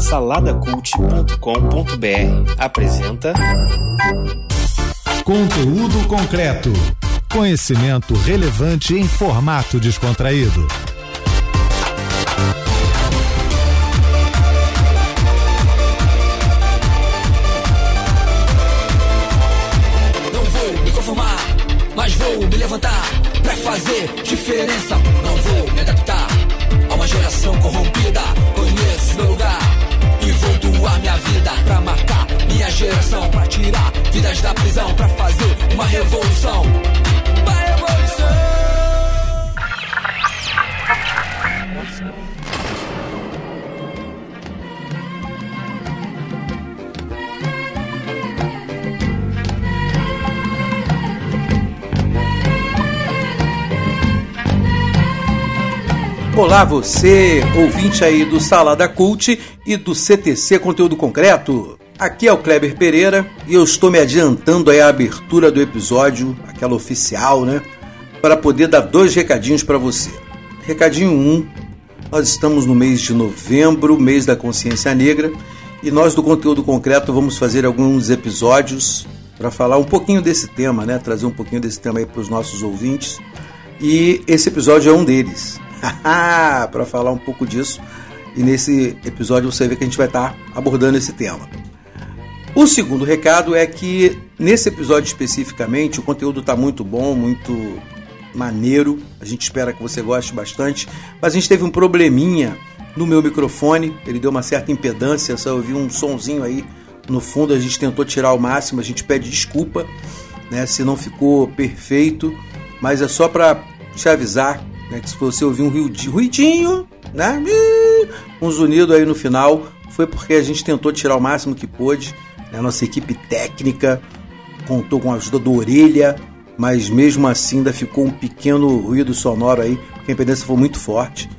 Saladacult.com.br apresenta Conteúdo concreto. Conhecimento relevante em formato descontraído. Não vou me conformar, mas vou me levantar pra fazer diferença. Não vou me adaptar a uma geração corrompida. Doar minha vida pra marcar minha geração, pra tirar vidas da prisão, pra fazer uma revolução. Uma revolução. Olá você, ouvinte aí do Salada Cult e do CTC Conteúdo Concreto. Aqui é o Kleber Pereira e eu estou me adiantando aí a abertura do episódio, aquela oficial, né? Para poder dar dois recadinhos para você. Recadinho 1, um, nós estamos no mês de novembro, mês da consciência negra, e nós do Conteúdo Concreto vamos fazer alguns episódios para falar um pouquinho desse tema, né? Trazer um pouquinho desse tema aí para os nossos ouvintes. E esse episódio é um deles. para falar um pouco disso. E nesse episódio você vê que a gente vai estar abordando esse tema. O segundo recado é que nesse episódio especificamente o conteúdo está muito bom, muito maneiro. A gente espera que você goste bastante. Mas a gente teve um probleminha no meu microfone, ele deu uma certa impedância, só ouvi um sonzinho aí no fundo. A gente tentou tirar ao máximo, a gente pede desculpa né, se não ficou perfeito, mas é só para te avisar né, que se você ouvir um ruidinho, né, um zunido aí no final, foi porque a gente tentou tirar o máximo que pôde. Né, a nossa equipe técnica contou com a ajuda do Orelha, mas mesmo assim ainda ficou um pequeno ruído sonoro aí, porque a impedância foi muito forte.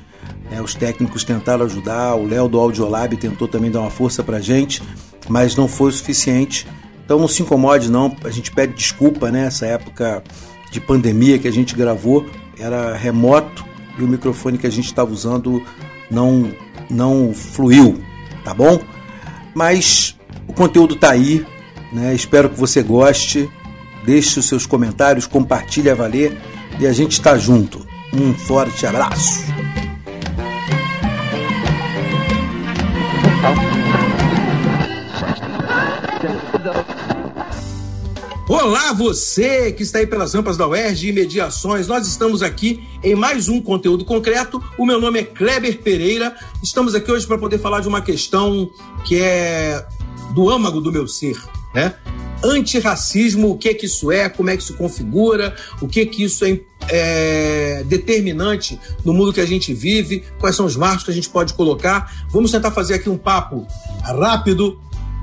Né, os técnicos tentaram ajudar, o Léo do Audiolab tentou também dar uma força pra gente, mas não foi o suficiente. Então não se incomode não, a gente pede desculpa, né? Época de pandemia que a gente gravou, era remoto e o microfone que a gente estava usando não não fluiu, tá bom? Mas o conteúdo tá aí, né? Espero que você goste. Deixe os seus comentários, compartilhe a valer e a gente está junto. Um forte abraço. Olá, você que está aí pelas rampas da UERJ e Mediações. Nós estamos aqui em mais um conteúdo concreto. O meu nome é Kleber Pereira. Estamos aqui hoje para poder falar de uma questão que é do âmago do meu ser, né? Antirracismo, o que que isso é, como é que isso configura, o que que isso é, é determinante no mundo que a gente vive, quais são os marcos que a gente pode colocar. Vamos tentar fazer aqui um papo rápido,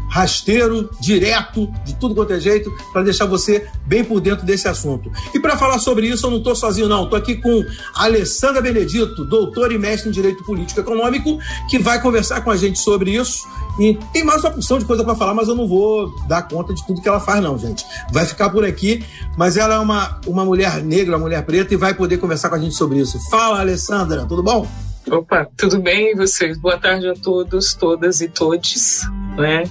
rasteiro, direto, de tudo quanto é jeito, para deixar você bem por dentro desse assunto. E para falar sobre isso, eu não estou sozinho, não. Estou aqui com Alessandra Benedito, doutora e mestre em Direito Político Econômico, que vai conversar com a gente sobre isso. E tem mais uma porção de coisa para falar, mas eu não vou dar conta de tudo que ela faz, não, gente. Vai ficar por aqui, mas ela é uma, uma mulher negra, uma mulher preta, e vai poder conversar com a gente sobre isso. Fala, Alessandra, tudo bom? Opa, tudo bem e vocês? Boa tarde a todos, todas e todes. Né?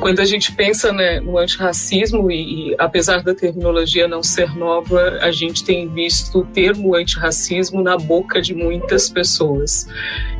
Quando a gente pensa né, no antirracismo, e, e apesar da terminologia não ser nova, a gente tem visto o termo antirracismo na boca de muitas pessoas,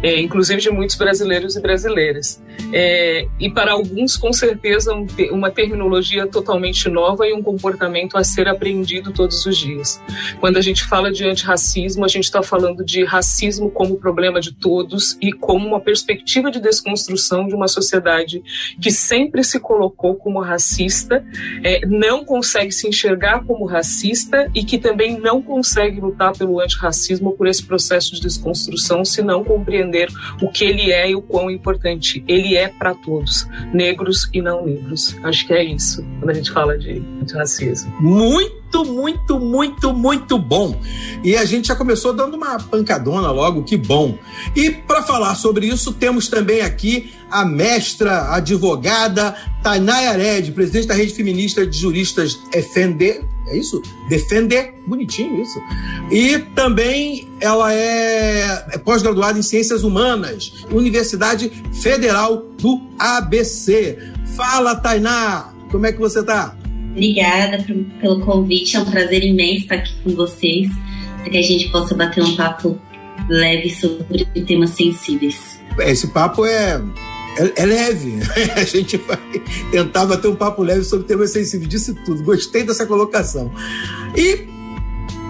é, inclusive de muitos brasileiros e brasileiras. É, e para alguns, com certeza, um, uma terminologia totalmente nova e um comportamento a ser aprendido todos os dias. Quando a gente fala de antirracismo, a gente está falando de racismo como problema de todos e como uma perspectiva de desconstrução de uma sociedade que sempre se colocou como racista, é, não consegue se enxergar como racista e que também não consegue lutar pelo antirracismo por esse processo de desconstrução se não compreender o que ele é e o quão importante ele é para todos, negros e não negros. Acho que é isso quando a gente fala de, de racismo. Muito, muito, muito, muito bom. E a gente já começou dando uma pancadona logo, que bom. E para falar sobre isso, temos também aqui a mestra advogada Tainaya Ared, presidente da Rede Feminista de Juristas FND, É isso? Defender, bonitinho isso. E também ela é, é pós-graduada em Ciências Humanas, Universidade Federal do ABC. Fala, Tainá, como é que você está? Obrigada pelo convite, é um prazer imenso estar aqui com vocês, para que a gente possa bater um papo leve sobre temas sensíveis. Esse papo é é, é, leve. A gente vai tentar bater um papo leve sobre temas sensíveis, disse tudo. Gostei dessa colocação. E,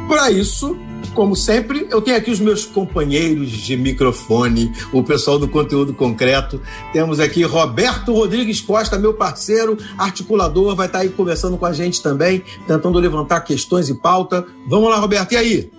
para isso, como sempre, eu tenho aqui os meus companheiros de microfone, o pessoal do conteúdo concreto. Temos aqui Roberto Rodrigues Costa, meu parceiro, articulador, vai estar aí conversando com a gente também, tentando levantar questões e pauta. Vamos lá, Roberto, e aí?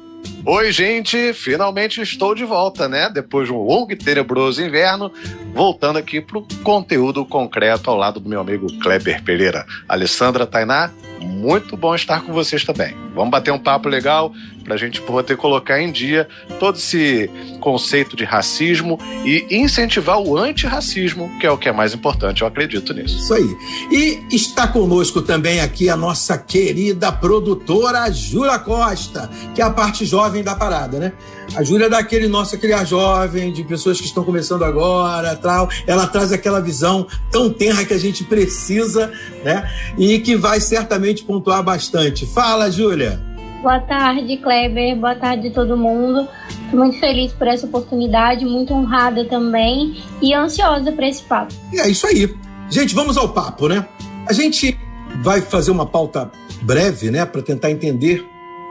Oi, gente! Finalmente estou de volta, né? Depois de um longo e tenebroso inverno, voltando aqui para o conteúdo concreto ao lado do meu amigo Kleber Pereira. Alessandra Tainá, muito bom estar com vocês também. Vamos bater um papo legal para a gente poder colocar em dia todo esse conceito de racismo e incentivar o antirracismo, que é o que é mais importante, eu acredito nisso. Isso aí. E está conosco também aqui a nossa querida produtora Júlia Costa, que é a parte jovem da parada, né? A Júlia é daquele nosso criar jovem, de pessoas que estão começando agora, tal. Ela traz aquela visão tão tenra que a gente precisa, né? E que vai certamente pontuar bastante. Fala, Júlia. Boa tarde, Kleber. Boa tarde todo mundo. Estou muito feliz por essa oportunidade, muito honrada também e ansiosa para esse papo. E é isso aí. Gente, vamos ao papo, né? A gente vai fazer uma pauta breve, né, para tentar entender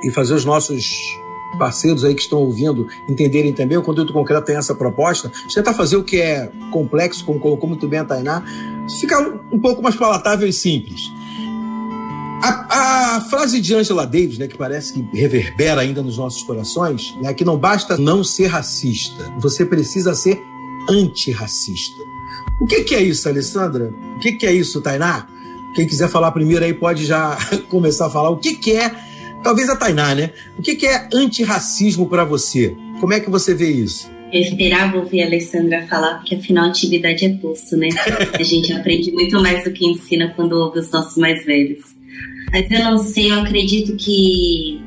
e fazer os nossos parceiros aí que estão ouvindo entenderem também. O Conteúdo Concreto tem essa proposta. Tentar fazer o que é complexo, como colocou muito bem a Tainá, ficar um pouco mais palatável e simples. A, a, frase de Angela Davis, né, que parece que reverbera ainda nos nossos corações, é que não basta não ser racista, você precisa ser antirracista. O que, que é isso, Alessandra? O que, que é isso, Tainá? Quem quiser falar primeiro aí pode já começar a falar. O que, que é, talvez a Tainá, né? O que, é antirracismo para você? Como é que você vê isso? Eu esperava ouvir a Alessandra falar, porque afinal a atividade é posto, né? A gente aprende muito mais do que ensina quando ouve os nossos mais velhos. Mas eu não sei, eu acredito que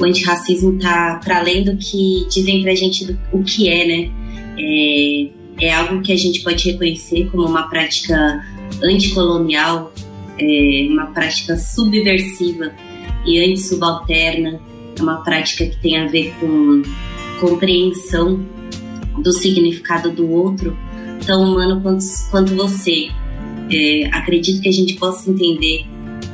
o antirracismo tá para além do que dizem pra gente do, o que é, né? É, é algo que a gente pode reconhecer como uma prática anticolonial, é, uma prática subversiva e antissubalterna, é uma prática que tem a ver com compreensão do significado do outro, tão humano quanto, quanto você. É, acredito que a gente possa entender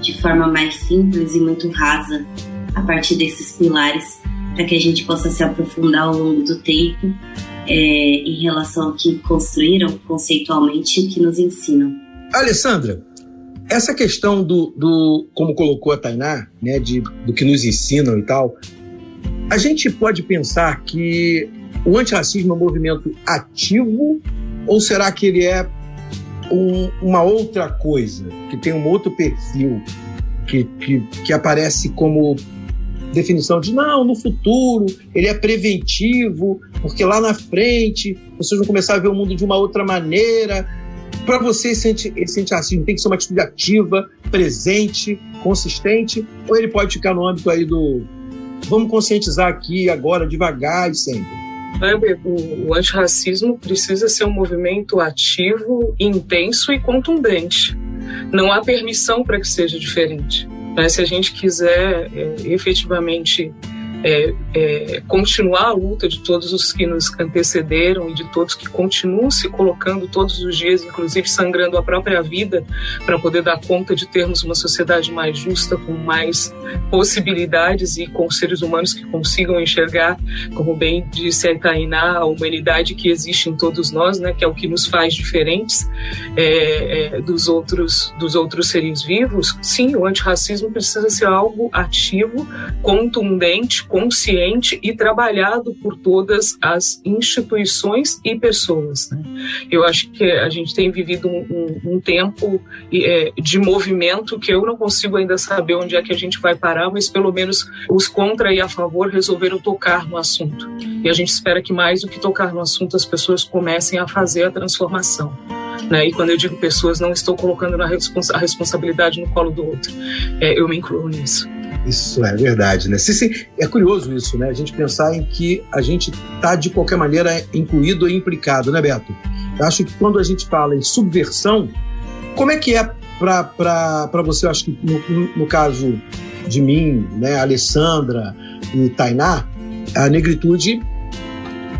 de forma mais simples e muito rasa a partir desses pilares para que a gente possa se aprofundar ao longo do tempo é, em relação ao que construíram conceitualmente e o que nos ensinam. Alessandra, essa questão do, do como colocou a Tainá, né, de, do que nos ensinam e tal, a gente pode pensar que o antirracismo é um movimento ativo ou será que ele é um, uma outra coisa, que tem um outro perfil, que, que, que aparece como definição de não, no futuro ele é preventivo, porque lá na frente vocês vão começar a ver o mundo de uma outra maneira. Para você, esse, esse antirracismo tem que ser uma atitude ativa, presente, consistente, ou ele pode ficar no âmbito aí do vamos conscientizar aqui, agora, devagar e sempre? o, o antirracismo precisa ser um movimento ativo, intenso e contundente. Não há permissão para que seja diferente. Mas se a gente quiser é, efetivamente é, é, continuar a luta de todos os que nos antecederam e de todos que continuam se colocando todos os dias, inclusive sangrando a própria vida, para poder dar conta de termos uma sociedade mais justa, com mais possibilidades e com seres humanos que consigam enxergar, como bem disse a Itainá, a humanidade que existe em todos nós, né, que é o que nos faz diferentes é, é, dos outros dos outros seres vivos. Sim, o antirracismo precisa ser algo ativo, contundente consciente e trabalhado por todas as instituições e pessoas. Né? Eu acho que a gente tem vivido um, um, um tempo é, de movimento que eu não consigo ainda saber onde é que a gente vai parar, mas pelo menos os contra e a favor resolveram tocar no assunto. E a gente espera que mais do que tocar no assunto, as pessoas comecem a fazer a transformação. Né? E quando eu digo pessoas, não estou colocando a responsabilidade no colo do outro. É, eu me incluo nisso. Isso é verdade, né? Sim, sim, é curioso isso, né? A gente pensar em que a gente está, de qualquer maneira, incluído e implicado, né, Beto? Eu acho que quando a gente fala em subversão, como é que é para você? Eu acho que no, no, caso de mim, né, Alessandra e Tainá, a negritude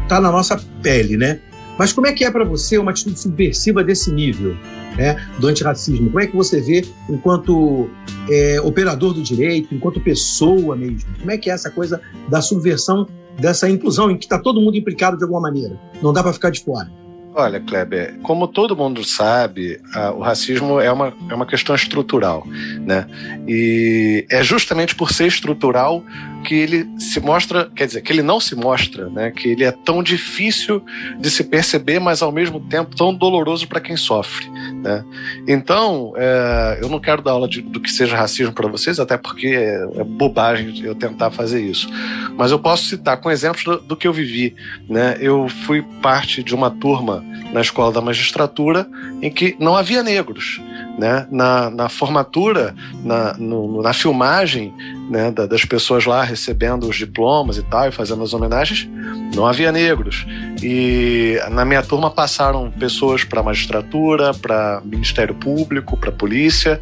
está na nossa pele, né? Mas como é que é para você uma atitude subversiva desse nível? né, do antirracismo? Como é que você vê enquanto é, operador do direito, enquanto pessoa mesmo? Como é que é essa coisa da subversão dessa inclusão em que está todo mundo implicado de alguma maneira? Não dá para ficar de fora. Olha, Kleber, como todo mundo sabe, a, o racismo é uma, é uma questão estrutural, né? E é justamente por ser estrutural que ele se mostra, quer dizer, que ele não se mostra, né? Que ele é tão difícil de se perceber, mas ao mesmo tempo tão doloroso para quem sofre, né? Então, é, eu não quero dar aula de, do que seja racismo para vocês, até porque é, é, bobagem eu tentar fazer isso. Mas eu posso citar com exemplos do, do que eu vivi, né? Eu fui parte de uma turma na escola da magistratura em que não havia negros. Né? Na, na formatura, na, no, na filmagem né, das pessoas lá recebendo os diplomas e tal, e fazendo as homenagens, não havia negros. E na minha turma passaram pessoas para magistratura, para Ministério Público, para polícia,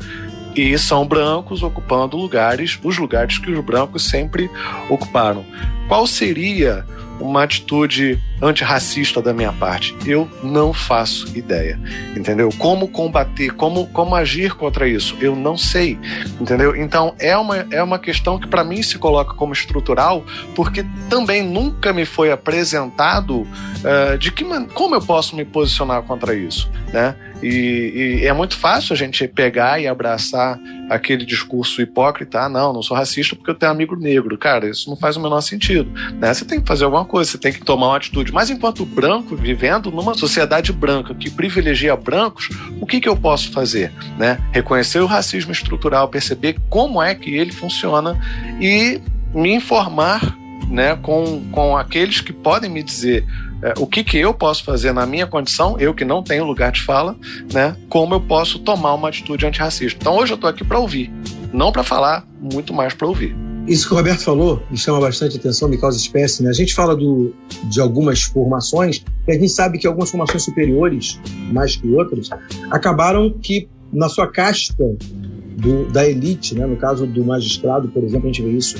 e são brancos ocupando lugares, os lugares que os brancos sempre ocuparam. Qual seria uma atitude antirracista da minha parte? Eu não faço ideia, entendeu? Como combater, como, como agir contra isso? Eu não sei, entendeu? Então é uma, é uma questão que para mim se coloca como estrutural, porque também nunca me foi apresentado uh, de que como eu posso me posicionar contra isso, né? E, e, é muito fácil a gente pegar e abraçar aquele discurso hipócrita, ah, não, não sou racista porque eu tenho amigo negro. Cara, isso não faz o menor sentido. Né? Você tem que fazer alguma coisa, você tem que tomar uma atitude. Mas enquanto branco, vivendo numa sociedade branca que privilegia brancos, o que, que eu posso fazer? Né? Reconhecer o racismo estrutural, perceber como é que ele funciona e me informar né, com, com aqueles que podem me dizer é, o que, que eu posso fazer na minha condição, eu que não tenho lugar de fala, né? Como eu posso tomar uma atitude antirracista. Então hoje eu estou aqui para ouvir, não para falar, muito mais para ouvir. Isso que o Roberto falou me chama bastante atenção, me causa espécie. Né? A gente fala do, de algumas formações, e a gente sabe que algumas formações superiores, mais que outras, acabaram que na sua casta do, da elite, né? no caso do magistrado, por exemplo, a gente vê isso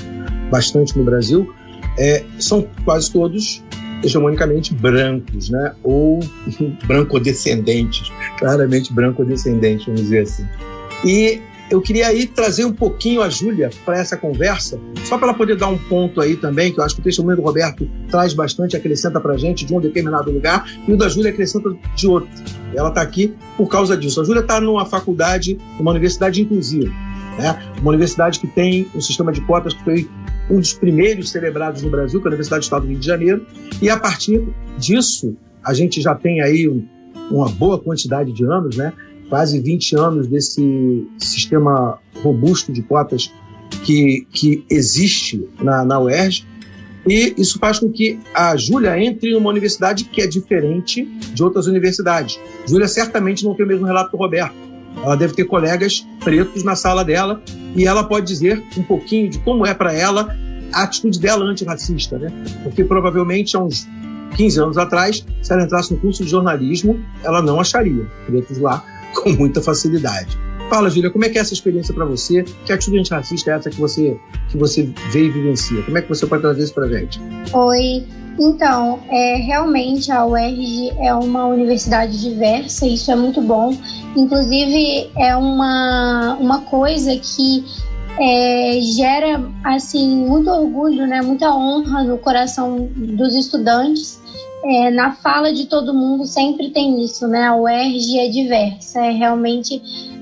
bastante no Brasil, é, são quase todos hegemonicamente brancos, né? Ou branco-descendentes, claramente branco-descendentes, vamos dizer assim. E eu queria aí trazer um pouquinho a Júlia para essa conversa, só para ela poder dar um ponto aí também, que eu acho que o testemunho do Roberto traz bastante, acrescenta para a gente de um determinado lugar, e o da Júlia acrescenta de outro. Ela está aqui por causa disso. A Júlia está numa faculdade, numa universidade inclusiva, né? uma universidade que tem um sistema de cotas que foi um dos primeiros celebrados no Brasil, que é a Universidade do Estado do Rio de Janeiro, e a partir disso, a gente já tem aí uma boa quantidade de anos, né? quase 20 anos desse sistema robusto de cotas que, que existe na, na UERJ, e isso faz com que a Júlia entre numa universidade que é diferente de outras universidades. Júlia certamente não tem o mesmo relato que o Roberto. Ela deve ter colegas pretos na sala dela e ela pode dizer um pouquinho de como é para ela a atitude dela antirracista, né? Porque provavelmente há uns 15 anos atrás, se ela entrasse no curso de jornalismo, ela não acharia pretos lá com muita facilidade. Fala, Júlia, como é que é essa experiência para você? Que atitude antirracista é essa que você, que você vê e vivencia? Como é que você pode trazer isso para gente? Oi, então, é, realmente a UERJ é uma universidade diversa, isso é muito bom. Inclusive, é uma, uma coisa que é, gera assim muito orgulho, né, muita honra no coração dos estudantes. É, na fala de todo mundo sempre tem isso, né? A UERJ é diversa, é realmente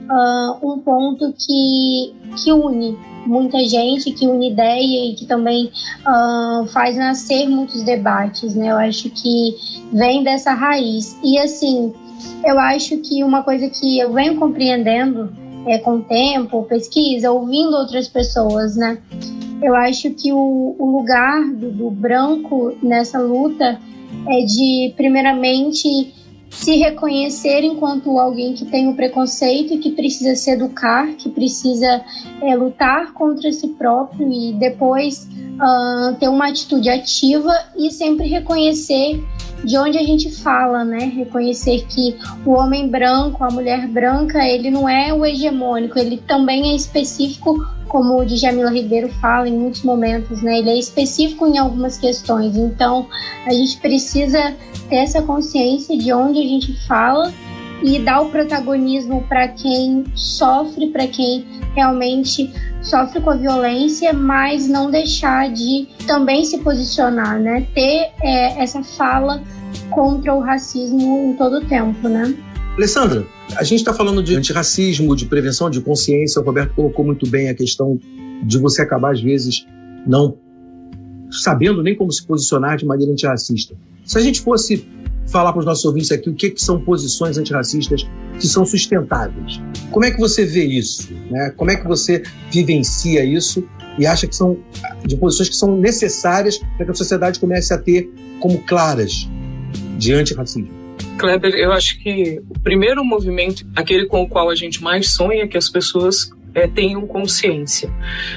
uh, um ponto que, que une muita gente, que une ideia e que também uh, faz nascer muitos debates, né? Eu acho que vem dessa raiz. E assim, eu acho que uma coisa que eu venho compreendendo é, com o tempo, pesquisa, ouvindo outras pessoas, né? Eu acho que o, o lugar do, do branco nessa luta é de, primeiramente, se reconhecer enquanto alguém que tem o um preconceito e que precisa se educar, que precisa é, lutar contra si próprio e depois uh, ter uma atitude ativa e sempre reconhecer de onde a gente fala, né? Reconhecer que o homem branco, a mulher branca, ele não é o hegemônico, ele também é específico, como o Djamila Ribeiro fala em muitos momentos, né? Ele é específico em algumas questões. Então, a gente precisa ter essa consciência de onde a gente fala e dar o protagonismo para quem sofre, para quem realmente sofre com a violência, mas não deixar de também se posicionar, né? Ter é, essa fala contra o racismo em todo o tempo, né? Alessandra, a gente está falando de antirracismo, de prevenção, de consciência. O Roberto colocou muito bem a questão de você acabar, às vezes, não sabendo nem como se posicionar de maneira antirracista. Se a gente fosse falar para os nossos ouvintes aqui o que, que, são posições antirracistas que são sustentáveis. Como é que você vê isso? Né? Como é que você vivencia isso e acha que são de posições que são necessárias para que a sociedade comece a ter como claras de antirracismo? Kleber, eu acho que o primeiro movimento, aquele com o qual a gente mais sonha, que as pessoas é, tenham consciência.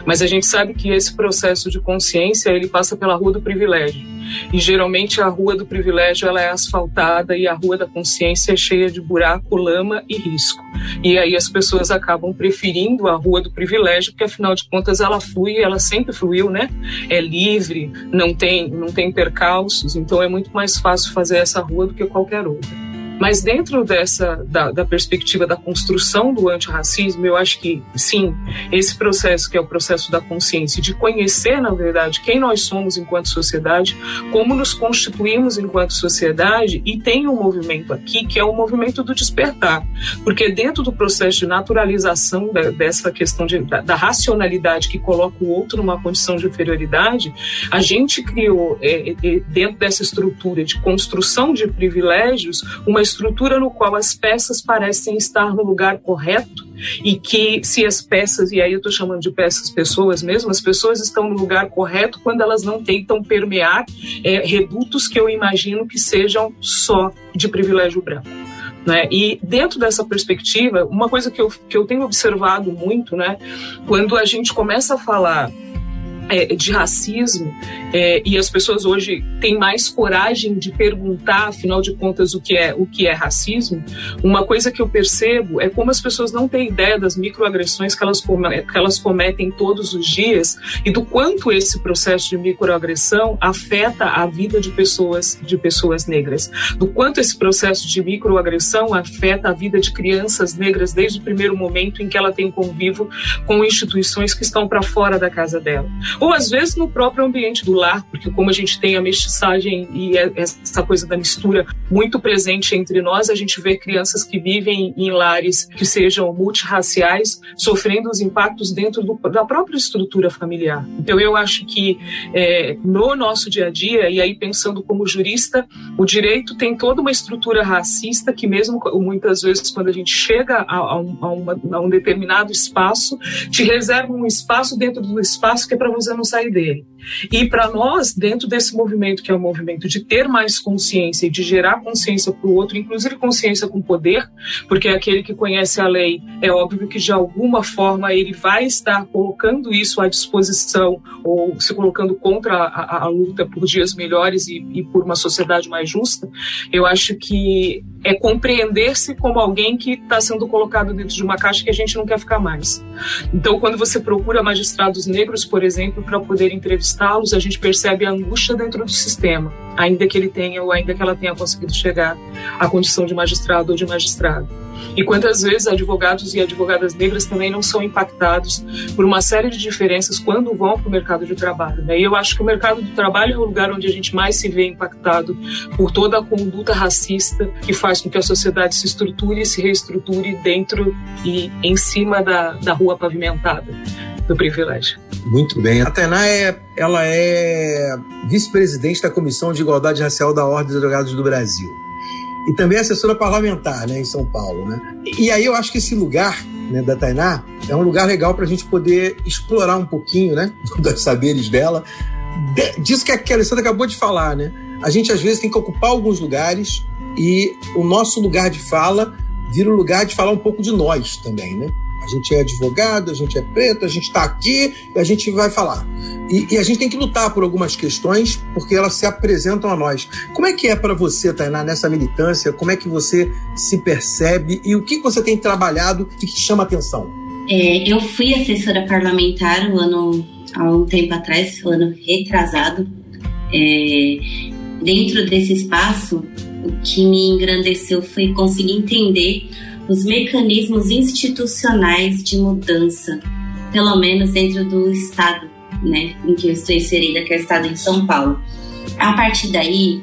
Mas a gente sabe que esse processo de consciência ele passa pela rua do privilégio. E geralmente a rua do privilégio ela é asfaltada e a rua da consciência é cheia de buraco, lama e risco. E aí as pessoas acabam preferindo a rua do privilégio, porque afinal de contas ela flui, ela sempre fluiu, né? É livre, não tem, não tem percalços, então é muito mais fácil fazer essa rua do que qualquer outra. Mas dentro dessa da, da, perspectiva da construção do antirracismo, eu acho que sim, esse processo que é o processo da consciência, de conhecer na verdade quem nós somos enquanto sociedade, como nos constituímos enquanto sociedade, e tem um movimento aqui que é o movimento do despertar, porque dentro do processo de naturalização da, dessa questão de, da, da, racionalidade que coloca o outro numa condição de inferioridade, a gente criou é, é, dentro dessa estrutura de construção de privilégios uma estrutura no qual as peças parecem estar no lugar correto e que se as peças, e aí eu estou chamando de peças pessoas mesmo, as pessoas estão no lugar correto quando elas não tentam permear é, redutos que eu imagino que sejam só de privilégio branco. Né? E dentro dessa perspectiva, uma coisa que eu, que eu tenho observado muito, né, quando a gente começa a falar é, de racismo é, e as pessoas hoje têm mais coragem de perguntar, afinal de contas, o que é o que é racismo. Uma coisa que eu percebo é como as pessoas não têm ideia das microagressões que elas, que elas cometem todos os dias e do quanto esse processo de microagressão afeta a vida de pessoas de pessoas negras, do quanto esse processo de microagressão afeta a vida de crianças negras desde o primeiro momento em que ela tem convívio com instituições que estão para fora da casa dela ou às vezes no próprio ambiente do lar, porque como a gente tem a mestiçagem e é essa coisa da mistura muito presente entre nós, a gente vê crianças que vivem em lares que sejam multirraciais sofrendo os impactos dentro do, da própria estrutura familiar. Então eu acho que é, no nosso dia a dia, e aí pensando como jurista, o direito tem toda uma estrutura racista que mesmo muitas vezes quando a gente chega a, a, um, uma, a um determinado espaço, te reserva um espaço dentro do espaço que é para você não sair dele. E para nós, dentro desse movimento, que é o movimento de ter mais consciência e de gerar consciência para o outro, inclusive consciência com poder, porque aquele que conhece a lei, é óbvio que de alguma forma ele vai estar colocando isso à disposição ou se colocando contra a, a, a luta por dias melhores e, e por uma sociedade mais justa. Eu acho que é compreender-se como alguém que está sendo colocado dentro de uma caixa que a gente não quer ficar mais. Então, quando você procura magistrados negros, por exemplo, para poder entrevistar a gente percebe a angústia dentro do sistema, ainda que ele tenha ou ainda que ela tenha conseguido chegar à condição de magistrado ou de magistrado. E quantas vezes advogados e advogadas negras também não são impactados por uma série de diferenças quando vão para o mercado de trabalho. Né? E eu acho que o mercado do trabalho é o lugar onde a gente mais se vê impactado por toda a conduta racista que faz com que a sociedade se estruture e se reestruture dentro e em cima da, da rua pavimentada do privilégio. Muito bem. A Tainá é, ela é vice-presidente da Comissão de Igualdade Racial da Ordem dos Advogados do Brasil. E também assessora parlamentar né, em São Paulo. Né? E aí eu acho que esse lugar né, da Tainá é um lugar legal para a gente poder explorar um pouquinho né, dos saberes dela, disso que a Alessandra acabou de falar, né? a gente às vezes tem que ocupar alguns lugares e o nosso lugar de fala vira o lugar de falar um pouco de nós também, né? A gente é advogado, a gente é preto, a gente está aqui e a gente vai falar. E, e, a gente tem que lutar por algumas questões porque elas se apresentam a nós. Como é que é para você, Tainá, nessa militância? Como é que você se percebe e o que você tem trabalhado e que chama atenção? É, eu fui assessora parlamentar um ano, há um tempo atrás, um ano retrasado. É, dentro desse espaço, o que me engrandeceu foi conseguir entender os mecanismos institucionais de mudança, pelo menos dentro do estado, né, em que eu estou inserida, que é o estado de São Paulo. A partir daí,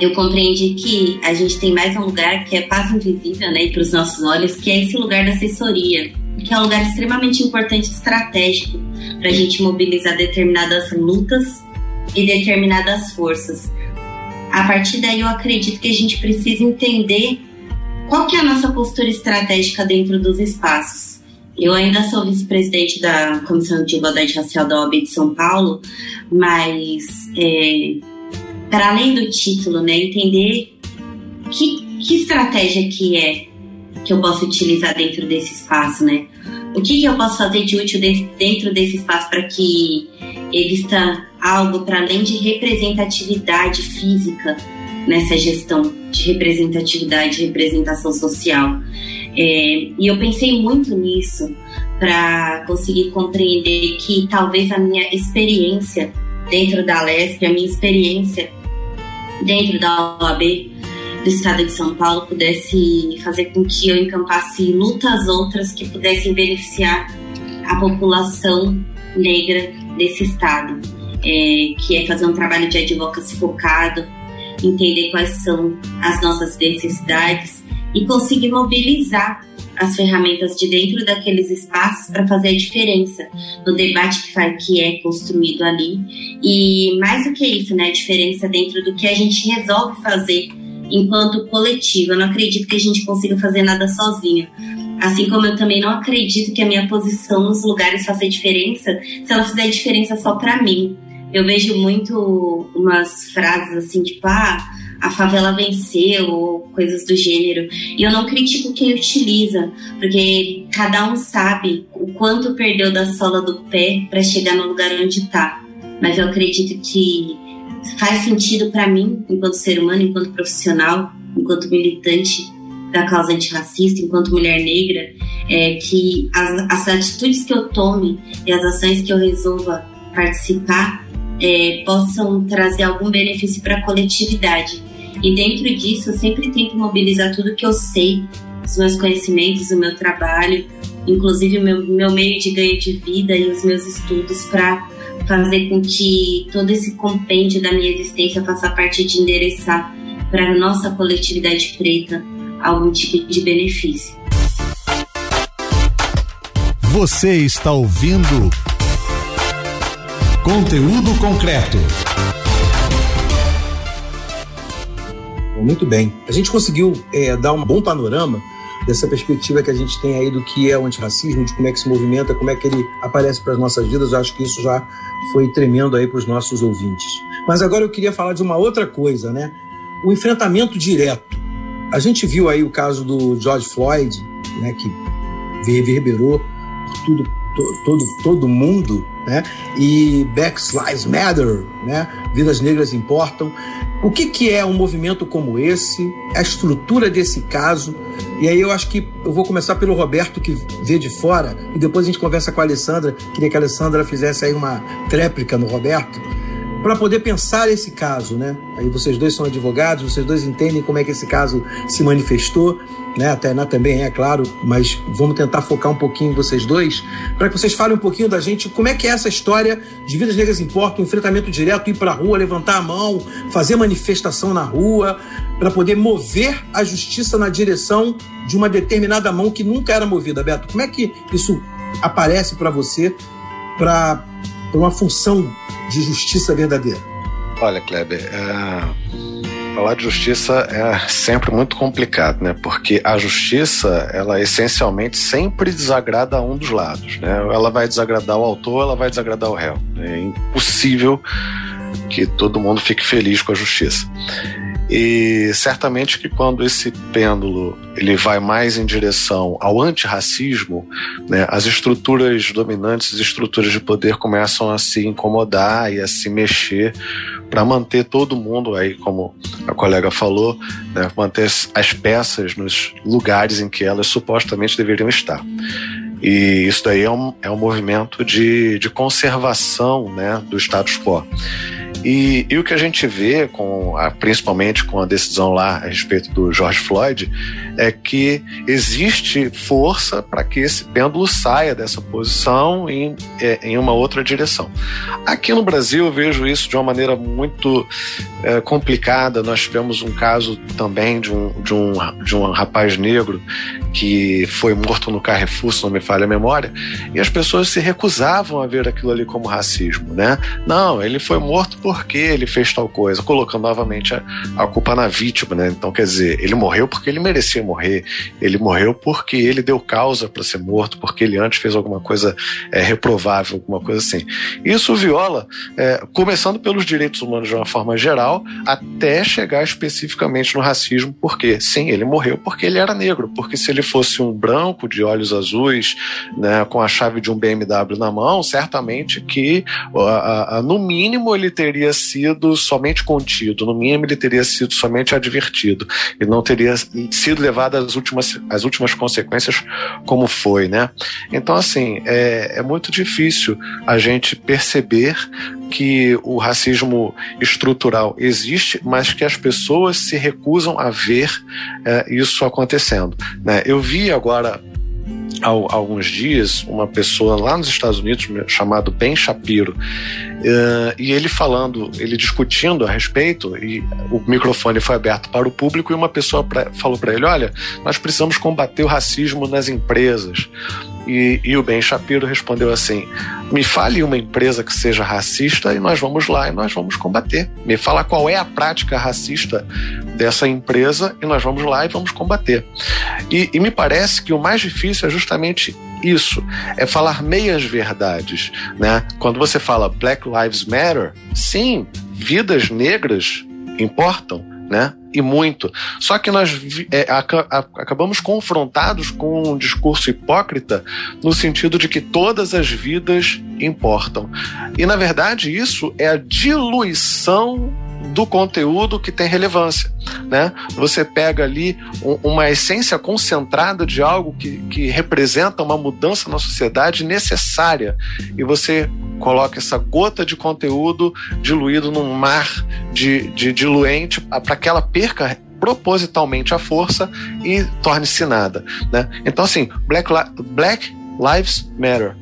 eu compreendi que a gente tem mais um lugar que é quase invisível, né, para os nossos olhos, que é esse lugar da assessoria, que é um lugar extremamente importante estratégico para a gente mobilizar determinadas lutas e determinadas forças. A partir daí, eu acredito que a gente precisa entender qual que é a nossa postura estratégica dentro dos espaços. Eu ainda sou vice-presidente da Comissão de Igualdade Racial da OAB de São Paulo, mas é, para além do título, né, entender que, que estratégia que é que eu posso utilizar dentro desse espaço, né? O que, que eu posso fazer de útil de, dentro desse espaço para que exista algo para além de representatividade física nessa gestão de representatividade e representação social. É, e eu pensei muito nisso para conseguir compreender que talvez a minha experiência dentro da LESP, a minha experiência dentro da OAB do Estado de São Paulo pudesse fazer com que eu encampasse lutas outras que pudessem beneficiar a população negra desse Estado, é, que é fazer um trabalho de advocacy focado entender quais são as nossas necessidades e conseguir mobilizar as ferramentas de dentro daqueles espaços para fazer a diferença no debate que, faz, que é construído ali. E mais do que isso, né, a diferença dentro do que a gente resolve fazer enquanto coletivo. Eu não acredito que a gente consiga fazer nada sozinho. Assim como eu também não acredito que a minha posição nos lugares faça diferença se ela fizer diferença só para mim. Eu vejo muito umas frases assim, tipo, ah, a favela venceu, ou coisas do gênero. E eu não critico quem utiliza, porque cada um sabe o quanto perdeu da sola do pé para chegar no lugar onde está. Mas eu acredito que faz sentido para mim, enquanto ser humano, enquanto profissional, enquanto militante da causa antirracista, enquanto mulher negra, é que as, as atitudes que eu tome e as ações que eu resolva participar é, possam trazer algum benefício para a coletividade. E dentro disso, eu sempre tento mobilizar tudo que eu sei, os meus conhecimentos, o meu trabalho, inclusive o meu, meu meio de ganho de vida e os meus estudos para fazer com que todo esse compêndio da minha existência faça parte de endereçar para a nossa coletividade preta algum tipo de benefício. Você está ouvindo Conteúdo concreto. Muito bem. A gente conseguiu é, dar um bom panorama dessa perspectiva que a gente tem aí do que é o antirracismo, de como é que se movimenta, como é que ele aparece para as nossas vidas. Eu acho que isso já foi tremendo aí para os nossos ouvintes. Mas agora eu queria falar de uma outra coisa, né? O enfrentamento direto. A gente viu aí o caso do George Floyd, né, que reverberou por tudo todo, todo mundo, né? E Black Lives Matter, né? Vidas negras importam. O que, que é um movimento como esse? A estrutura desse caso? E aí eu acho que eu vou começar pelo Roberto, que vê de fora, e depois a gente conversa com a Alessandra. Queria que a Alessandra fizesse aí uma tréplica no Roberto para poder pensar esse caso, né? Aí vocês dois são advogados, vocês dois entendem como é que esse caso se manifestou, né? A Tainá também é, claro, mas vamos tentar focar um pouquinho em vocês dois, para que vocês falem um pouquinho da gente como é que é essa história de Vidas Negras Importam, enfrentamento direto, ir para a rua, levantar a mão, fazer manifestação na rua, para poder mover a justiça na direção de uma determinada mão que nunca era movida, Beto. Como é que isso aparece para você para uma função de justiça verdadeira? Olha, Kleber, é... falar de justiça é sempre muito complicado, né? Porque a justiça, ela essencialmente sempre desagrada a um dos lados, né? Ela vai desagradar o autor, ela vai desagradar o réu. É impossível que todo mundo fique feliz com a justiça. E certamente que quando esse pêndulo ele vai mais em direção ao antirracismo, né, as estruturas dominantes, as estruturas de poder começam a se incomodar e a se mexer para manter todo mundo aí, como a colega falou, né, manter as peças nos lugares em que elas supostamente deveriam estar. E isso daí é um, é um movimento de, de conservação né, do status quo. E, e, o que a gente vê, com a, principalmente com a decisão lá a respeito do George Floyd, é que existe força para que esse pêndulo saia dessa posição em, é, em uma outra direção. Aqui no Brasil eu vejo isso de uma maneira muito é, complicada. Nós tivemos um caso também de um, de, um, de um rapaz negro que foi morto no Carrefour, se não me falha a memória, e as pessoas se recusavam a ver aquilo ali como racismo, né? Não, ele foi morto porque ele fez tal coisa, colocando novamente a, a culpa na vítima, né? Então, quer dizer, ele morreu porque ele merecia morrer, ele morreu porque ele deu causa para ser morto, porque ele antes fez alguma coisa é, reprovável, alguma coisa assim. Isso viola, é, começando pelos direitos humanos de uma forma geral, até chegar especificamente no racismo, porque sim, ele morreu porque ele era negro, porque se ele fosse um branco de olhos azuis, né, com a chave de um BMW na mão, certamente que, a, a, no mínimo, ele teria sido somente contido, no mínimo ele teria sido somente advertido. E não teria sido levado às últimas, às últimas consequências como foi, né? Então, assim, é, é muito difícil a gente perceber que o racismo estrutural existe, mas que as pessoas se recusam a ver é, isso acontecendo. Né? Eu vi agora há, alguns dias uma pessoa lá nos Estados Unidos chamado Ben Shapiro uh, e ele falando, ele discutindo a respeito e o microfone foi aberto para o público e uma pessoa falou para ele, olha, nós precisamos combater o racismo nas empresas. E, e, o Ben Shapiro respondeu assim: me fale uma empresa que seja racista e nós vamos lá e nós vamos combater. Me fala qual é a prática racista dessa empresa e nós vamos lá e vamos combater. E, e me parece que o mais difícil é justamente isso, é falar meias verdades, né? Quando você fala Black Lives Matter, sim, vidas negras importam, né? E muito. Só que nós é, acabamos confrontados com um discurso hipócrita no sentido de que todas as vidas importam. E na verdade isso é a diluição do conteúdo que tem relevância. Né? Você pega ali um, uma essência concentrada de algo que, que representa uma mudança na sociedade necessária e você coloca essa gota de conteúdo diluído num mar de, de diluente para que ela perca propositalmente a força e torne-se nada. Né? Então, assim, Black, Black Lives Matter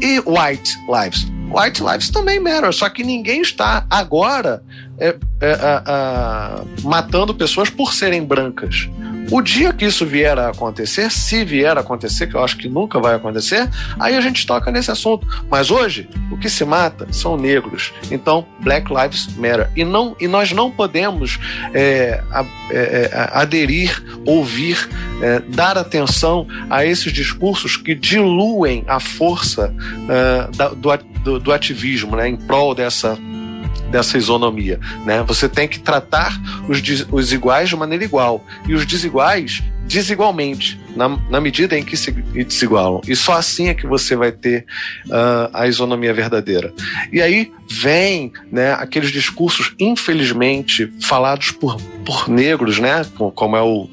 e White Lives. White Lives também matter, só que ninguém está agora é, é, matando pessoas por serem brancas. O dia que isso vier a acontecer, se vier a acontecer, que eu acho que nunca vai acontecer, aí a gente toca nesse assunto. Mas hoje, o que se mata são negros. Então, Black Lives Matter. E, não, e nós não podemos é, é, é, aderir, ouvir, é, dar atenção a esses discursos que diluem a força da, do, do, do ativismo né, em prol dessa dessa isonomia. Né? Você tem que tratar os, os iguais de maneira igual e os desiguais desigualmente, na, na medida em que se desigualam. E só assim é que você vai ter uh, a isonomia verdadeira. E aí vem né, aqueles discursos, infelizmente, falados por, por negros, né, como é o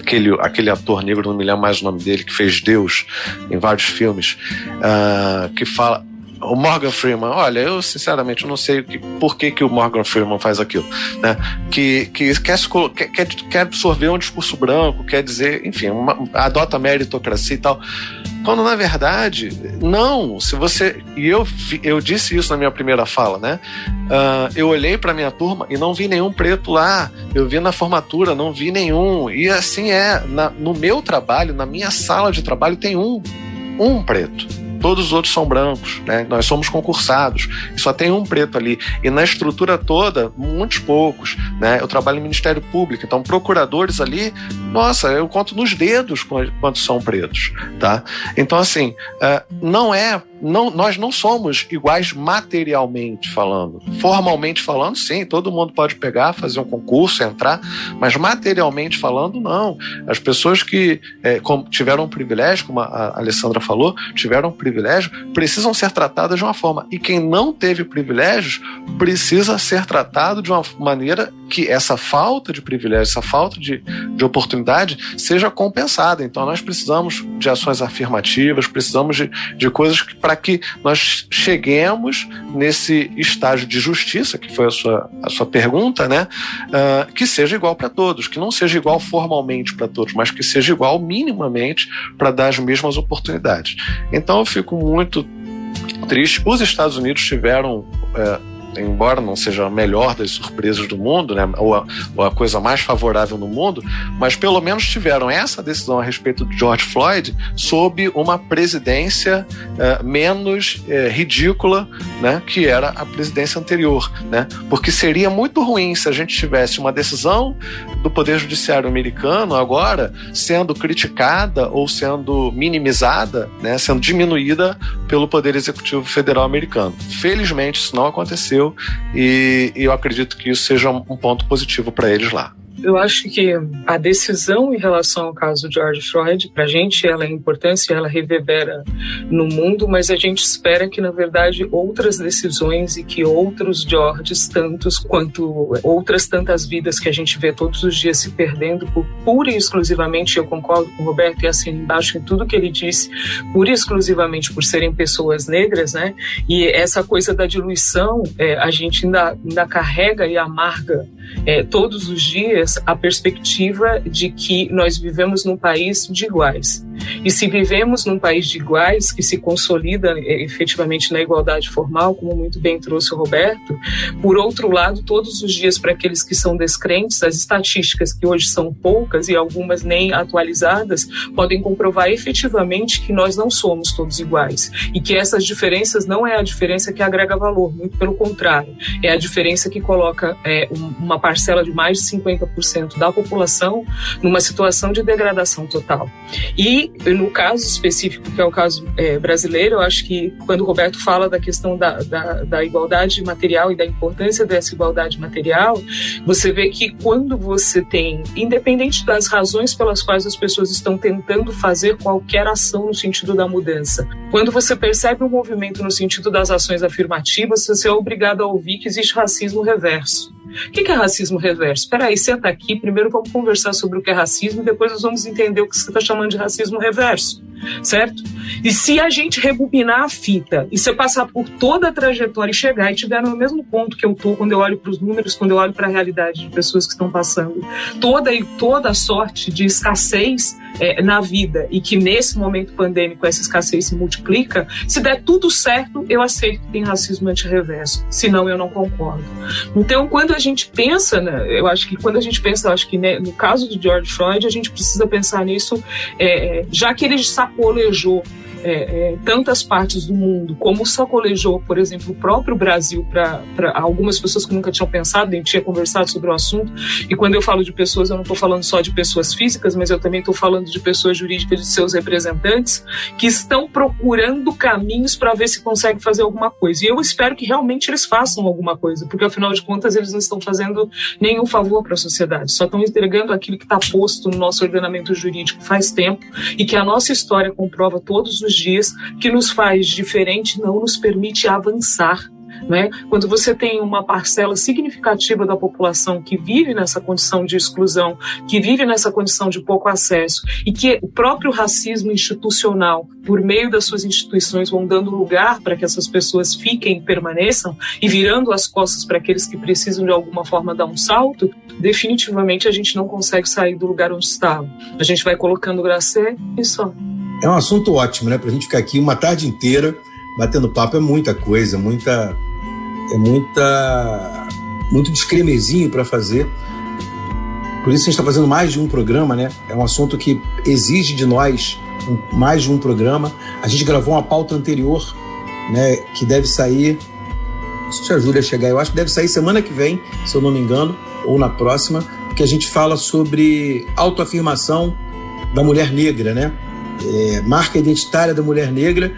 aquele, aquele ator negro, não me lembro mais o nome dele, que fez Deus em vários filmes, uh, que fala o Morgan Freeman, olha, eu sinceramente não sei que, por que, que o Morgan Freeman faz aquilo, né? Que, que quer, quer, quer absorver um discurso branco, quer dizer, enfim, uma, adota meritocracia e tal. Quando na verdade, não. Se você. E eu, eu disse isso na minha primeira fala, né? Uh, eu olhei para minha turma e não vi nenhum preto lá. Eu vi na formatura, não vi nenhum. E assim é. Na, no meu trabalho, na minha sala de trabalho, tem um. Um preto todos os outros são brancos, né? Nós somos concursados, só tem um preto ali. E na estrutura toda, muitos poucos, né? Eu trabalho no Ministério Público, então procuradores ali, nossa, eu conto nos dedos quantos são pretos, tá? Então, assim, uh, não é não, nós não somos iguais materialmente falando. Formalmente falando, sim, todo mundo pode pegar, fazer um concurso, entrar, mas materialmente falando, não. As pessoas que é, tiveram um privilégio, como a Alessandra falou, tiveram um privilégio, precisam ser tratadas de uma forma. E quem não teve privilégios precisa ser tratado de uma maneira que essa falta de privilégio, essa falta de, de oportunidade seja compensada. Então, nós precisamos de ações afirmativas, precisamos de, de coisas para que nós cheguemos nesse estágio de justiça, que foi a sua, a sua pergunta, né? Uh, que seja igual para todos, que não seja igual formalmente para todos, mas que seja igual minimamente para dar as mesmas oportunidades. Então, eu fico muito triste. Os Estados Unidos tiveram. Uh, embora não seja a melhor das surpresas do mundo, né, ou, a, ou a coisa mais favorável no mundo, mas pelo menos tiveram essa decisão a respeito de George Floyd sob uma presidência é, menos é, ridícula, né, que era a presidência anterior, né, porque seria muito ruim se a gente tivesse uma decisão do poder judiciário americano agora sendo criticada ou sendo minimizada, né, sendo diminuída pelo poder executivo federal americano. Felizmente isso não aconteceu e, e eu acredito que isso seja um ponto positivo para eles lá. Eu acho que a decisão em relação ao caso George Floyd, para a gente, ela é importante, ela reverbera no mundo, mas a gente espera que, na verdade, outras decisões e que outros Georges, tantos quanto outras tantas vidas que a gente vê todos os dias se perdendo por pura e exclusivamente, eu concordo com o Roberto e assim embaixo em tudo que ele disse, pura e exclusivamente por serem pessoas negras, né? E essa coisa da diluição, é, a gente ainda, ainda carrega e amarga é, todos os dias a perspectiva de que nós vivemos num país de iguais. E se vivemos num país de iguais, que se consolida é, efetivamente na igualdade formal, como muito bem trouxe o Roberto, por outro lado, todos os dias, para aqueles que são descrentes, as estatísticas, que hoje são poucas e algumas nem atualizadas, podem comprovar efetivamente que nós não somos todos iguais. E que essas diferenças não é a diferença que agrega valor, muito pelo contrário, é a diferença que coloca é, uma parcela de mais de 50% da população numa situação de degradação total. E no caso específico, que é o caso é, brasileiro, eu acho que quando o Roberto fala da questão da, da, da igualdade material e da importância dessa igualdade material, você vê que quando você tem, independente das razões pelas quais as pessoas estão tentando fazer qualquer ação no sentido da mudança, quando você percebe um movimento no sentido das ações afirmativas, você é obrigado a ouvir que existe racismo reverso. O que é racismo reverso? Espera aí, senta aqui, primeiro vamos conversar sobre o que é racismo e depois nós vamos entender o que você está chamando de racismo reverso certo? E se a gente rebobinar a fita e você passar por toda a trajetória e chegar e tiver no mesmo ponto que eu tô quando eu olho para os números, quando eu olho para a realidade de pessoas que estão passando, toda e toda a sorte de escassez é, na vida e que nesse momento pandêmico essa escassez se multiplica, se der tudo certo, eu aceito que tem racismo antirreverso, senão eu não concordo. Então, quando a gente pensa, né, eu acho que quando a gente pensa, acho que né, no caso do George Floyd, a gente precisa pensar nisso, é, já que ele sacolejou é, é, tantas partes do mundo, como sacolejou, por exemplo, o próprio Brasil para algumas pessoas que nunca tinham pensado, nem tinha conversado sobre o assunto. E quando eu falo de pessoas, eu não estou falando só de pessoas físicas, mas eu também estou falando de pessoas jurídicas, de seus representantes, que estão procurando caminhos para ver se conseguem fazer alguma coisa. E eu espero que realmente eles façam alguma coisa, porque afinal de contas eles não estão fazendo nenhum favor para a sociedade, só estão entregando aquilo que está posto no nosso ordenamento jurídico faz tempo e que a nossa história comprova todos os dias, que nos faz diferente, não nos permite avançar. Né? Quando você tem uma parcela significativa da população que vive nessa condição de exclusão, que vive nessa condição de pouco acesso, e que o próprio racismo institucional, por meio das suas instituições, vão dando lugar para que essas pessoas fiquem, permaneçam, e virando as costas para aqueles que precisam de alguma forma dar um salto, definitivamente a gente não consegue sair do lugar onde estava. A gente vai colocando gracê e só. É um assunto ótimo, né? Para a gente ficar aqui uma tarde inteira batendo papo. É muita coisa, muita. É muita. Muito discremezinho para fazer. Por isso a gente está fazendo mais de um programa, né? É um assunto que exige de nós um, mais de um programa. A gente gravou uma pauta anterior, né? Que deve sair. Isso te ajuda a chegar. Eu acho que deve sair semana que vem, se eu não me engano, ou na próxima, que a gente fala sobre autoafirmação da mulher negra, né? É, marca identitária da mulher negra,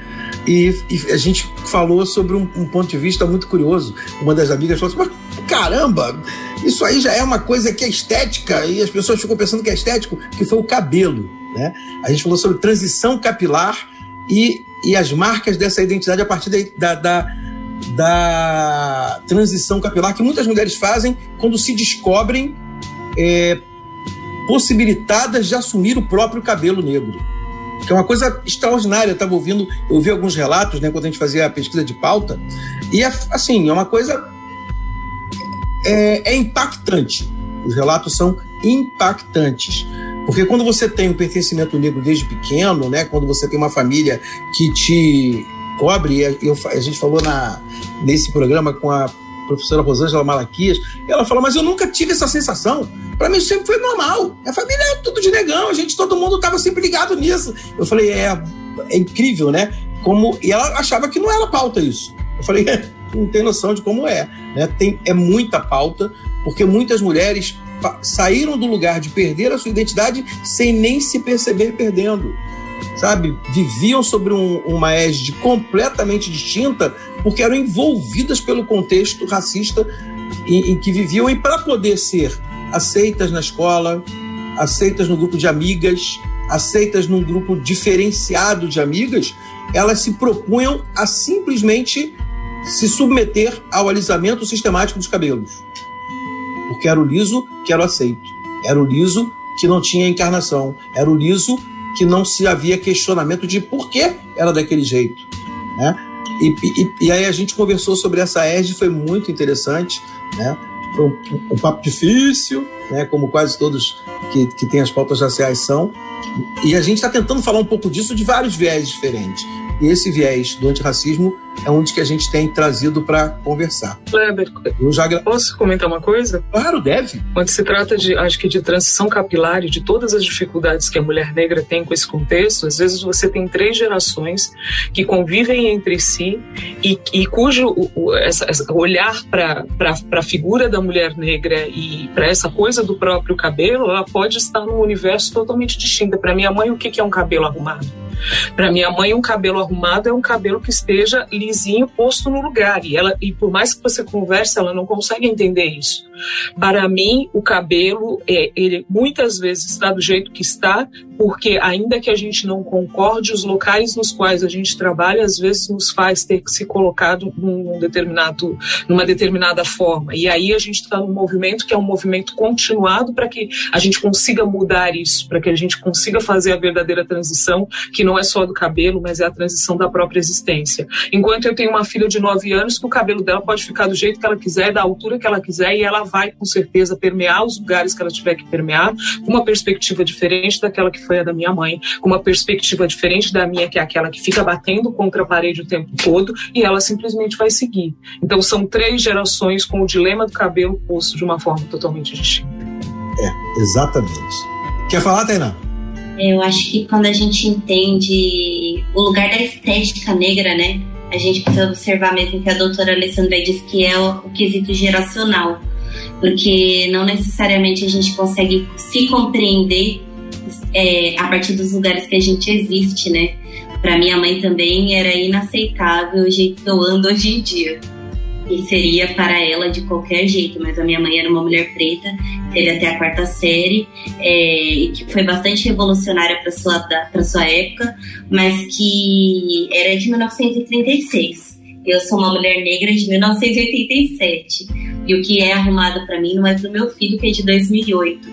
E, e, a gente falou sobre um, um, ponto de vista muito curioso. Uma das amigas falou assim: mas caramba, isso aí já é uma coisa que é estética, e as pessoas ficam pensando que é estético, que foi o cabelo. Né? A gente falou sobre transição capilar e, e as marcas dessa identidade a partir da, da, da transição capilar que muitas mulheres fazem quando se descobrem é, possibilitadas de assumir o próprio cabelo negro que é uma coisa extraordinária. Eu estava ouvindo, eu ouvi alguns relatos, né, quando a gente fazia a pesquisa de pauta, e é, assim, é uma coisa é, é impactante. Os relatos são impactantes. Porque quando você tem um pertencimento negro desde pequeno, né, quando você tem uma família que te cobre, eu, a gente falou na, nesse programa com a professora Rosângela Malaquias, ela falou, mas eu nunca tive essa sensação. Para mim sempre foi normal. A família é tudo de negão, a gente, todo mundo estava sempre ligado nisso. Eu falei, é, é incrível, né? Como, e ela achava que não era pauta isso. Eu falei, é, não tem noção de como é. Né? Tem, é muita pauta, porque muitas mulheres saíram do lugar de perder a sua identidade sem nem se perceber perdendo sabe, viviam sobre um, uma égide completamente distinta porque eram envolvidas pelo contexto racista em, em que viviam e para poder ser aceitas na escola, aceitas no grupo de amigas, aceitas num grupo diferenciado de amigas, elas se propunham a simplesmente se submeter ao alisamento sistemático dos cabelos. Porque era o liso que era aceito. Era o liso que não tinha encarnação. Era o liso que não se havia questionamento de por que era daquele jeito. Né? E, e, e aí a gente conversou sobre essa ERG, foi muito interessante. Né? Foi um, um, papo difícil, né? como quase todos que, que têm as pautas raciais são. E a gente está tentando falar um pouco disso de vários viés diferentes. E esse viés do antirracismo é onde que a gente tem trazido para conversar. Kleber, eu já posso comentar uma coisa? Claro, deve. Quando se trata de, acho que de transição capilar e de todas as dificuldades que a mulher negra tem com esse contexto, às vezes você tem três gerações que convivem entre si e, e cujo o, essa, essa, olhar para a figura da mulher negra e para essa coisa do próprio cabelo, ela pode estar num universo totalmente distinto. Para minha mãe, o que é um cabelo arrumado? Para minha mãe, um cabelo arrumado é um cabelo que esteja lisinho, posto no lugar. E, ela, e por mais que você converse, ela não consegue entender isso. Para mim, o cabelo, é, ele muitas vezes está do jeito que está, porque ainda que a gente não concorde, os locais nos quais a gente trabalha, às vezes nos faz ter que se colocado num determinado, numa determinada forma. E aí a gente está num movimento que é um movimento continuado para que a gente consiga mudar isso, para que a gente consiga fazer a verdadeira transição, que não é só do cabelo, mas é a transição da própria existência. Enquanto eu tenho uma filha de 9 anos, que o cabelo dela pode ficar do jeito que ela quiser, da altura que ela quiser, e ela vai com certeza permear os lugares que ela tiver que permear, com uma perspectiva diferente daquela que foi a da minha mãe, com uma perspectiva diferente da minha, que é aquela que fica batendo contra a parede o tempo todo, e ela simplesmente vai seguir. Então são três gerações com o dilema do cabelo posto de uma forma totalmente distinta. É, exatamente. Quer falar, Tainá? Eu acho que quando a gente entende o lugar da estética negra, né? A gente precisa observar mesmo que a doutora Alessandra diz que é o, quesito geracional porque não necessariamente a gente consegue se compreender é, a partir dos lugares que a gente existe, né? Para minha mãe também era inaceitável o jeito que eu ando hoje em dia. E seria para ela de qualquer jeito, mas a minha mãe era uma mulher preta, teve até a quarta série, é, e que foi bastante revolucionária para sua para sua época, mas que era de 1936. Eu sou uma mulher negra de 1987. E o que é arrumado para mim não é para o meu filho, que é de 2008.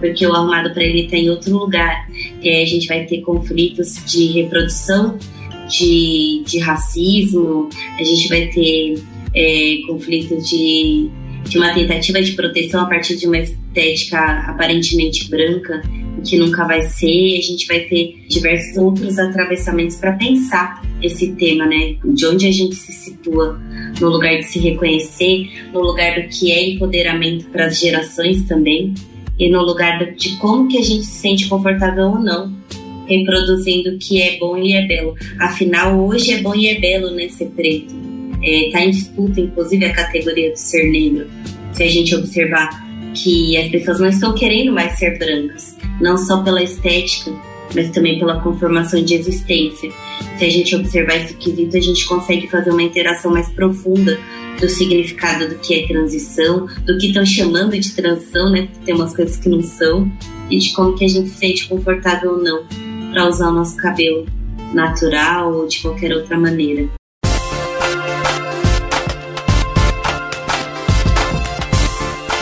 Porque o arrumado para ele está em outro lugar. É, a gente vai ter conflitos de reprodução, de, de racismo, a gente vai ter é, conflitos de, de uma tentativa de proteção a partir de uma estética aparentemente branca que nunca vai ser. A gente vai ter diversos outros atravessamentos para pensar esse tema, né? De onde a gente se situa no lugar de se reconhecer, no lugar do que é empoderamento para as gerações também e no lugar de como que a gente se sente confortável ou não reproduzindo o que é bom e é belo. Afinal, hoje é bom e é belo, né, ser preto. Está é, em disputa, inclusive, a categoria do ser negro. Se a gente observar que as pessoas não estão querendo mais ser brancas, não só pela estética, mas também pela conformação de existência. Se a gente observar esse quesito, a gente consegue fazer uma interação mais profunda do significado do que é transição, do que estão chamando de transição, né? Porque tem umas coisas que não são, e de como que a gente se sente confortável ou não para usar o nosso cabelo natural ou de qualquer outra maneira.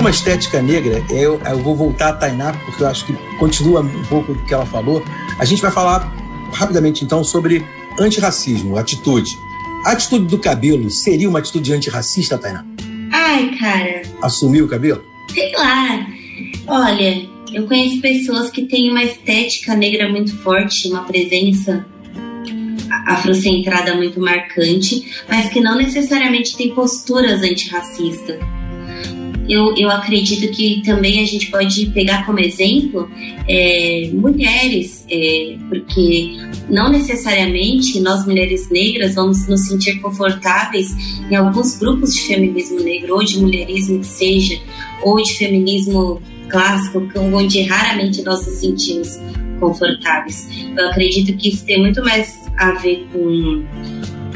Uma estética negra, eu, eu vou voltar a Tainá, porque eu acho que continua um pouco do que ela falou. A gente vai falar rapidamente, então, sobre antirracismo, atitude. A atitude do cabelo seria uma atitude antirracista, Tainá? Ai, cara. Assumir o cabelo? Sei lá. Olha, eu conheço pessoas que têm uma estética negra muito forte, uma presença afrocentrada muito marcante, mas que não necessariamente tem posturas antirracistas eu, eu acredito que também a gente pode pegar como exemplo é, mulheres, é, porque não necessariamente nós mulheres negras vamos nos sentir confortáveis em alguns grupos de feminismo negro, ou de mulherismo que seja, ou de feminismo clássico, onde raramente nós nos sentimos confortáveis. Eu acredito que isso tem muito mais a ver com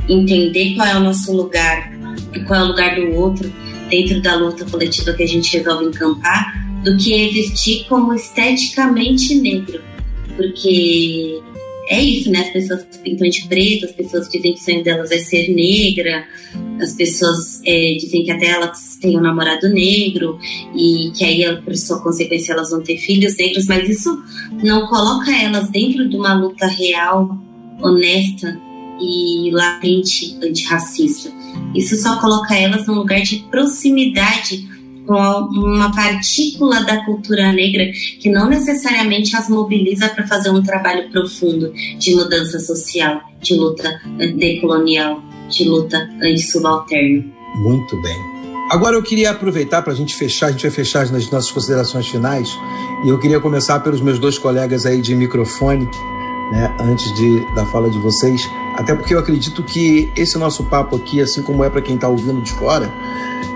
entender qual é o nosso lugar e qual é o lugar do outro dentro da luta coletiva que a gente resolve encampar do que existir como esteticamente negro. Porque é isso, né? As pessoas pintam de preto, as pessoas dizem que o sonho delas é ser negra, as pessoas é, dizem que até elas têm um namorado negro e que aí, por sua consequência, elas vão ter filhos negros, mas isso não coloca elas dentro de uma luta real, honesta e latente antirracista. Isso só coloca elas num lugar de proximidade com uma partícula da cultura negra que não necessariamente as mobiliza para fazer um trabalho profundo de mudança social, de luta decolonial, de luta anti-subalterno. Muito bem. Agora eu queria aproveitar para a gente fechar, a gente vai fechar nas nossas considerações finais, e eu queria começar pelos meus dois colegas aí de microfone, né, antes de, da fala de vocês, até porque eu acredito que esse nosso papo aqui, assim como é para quem está ouvindo de fora,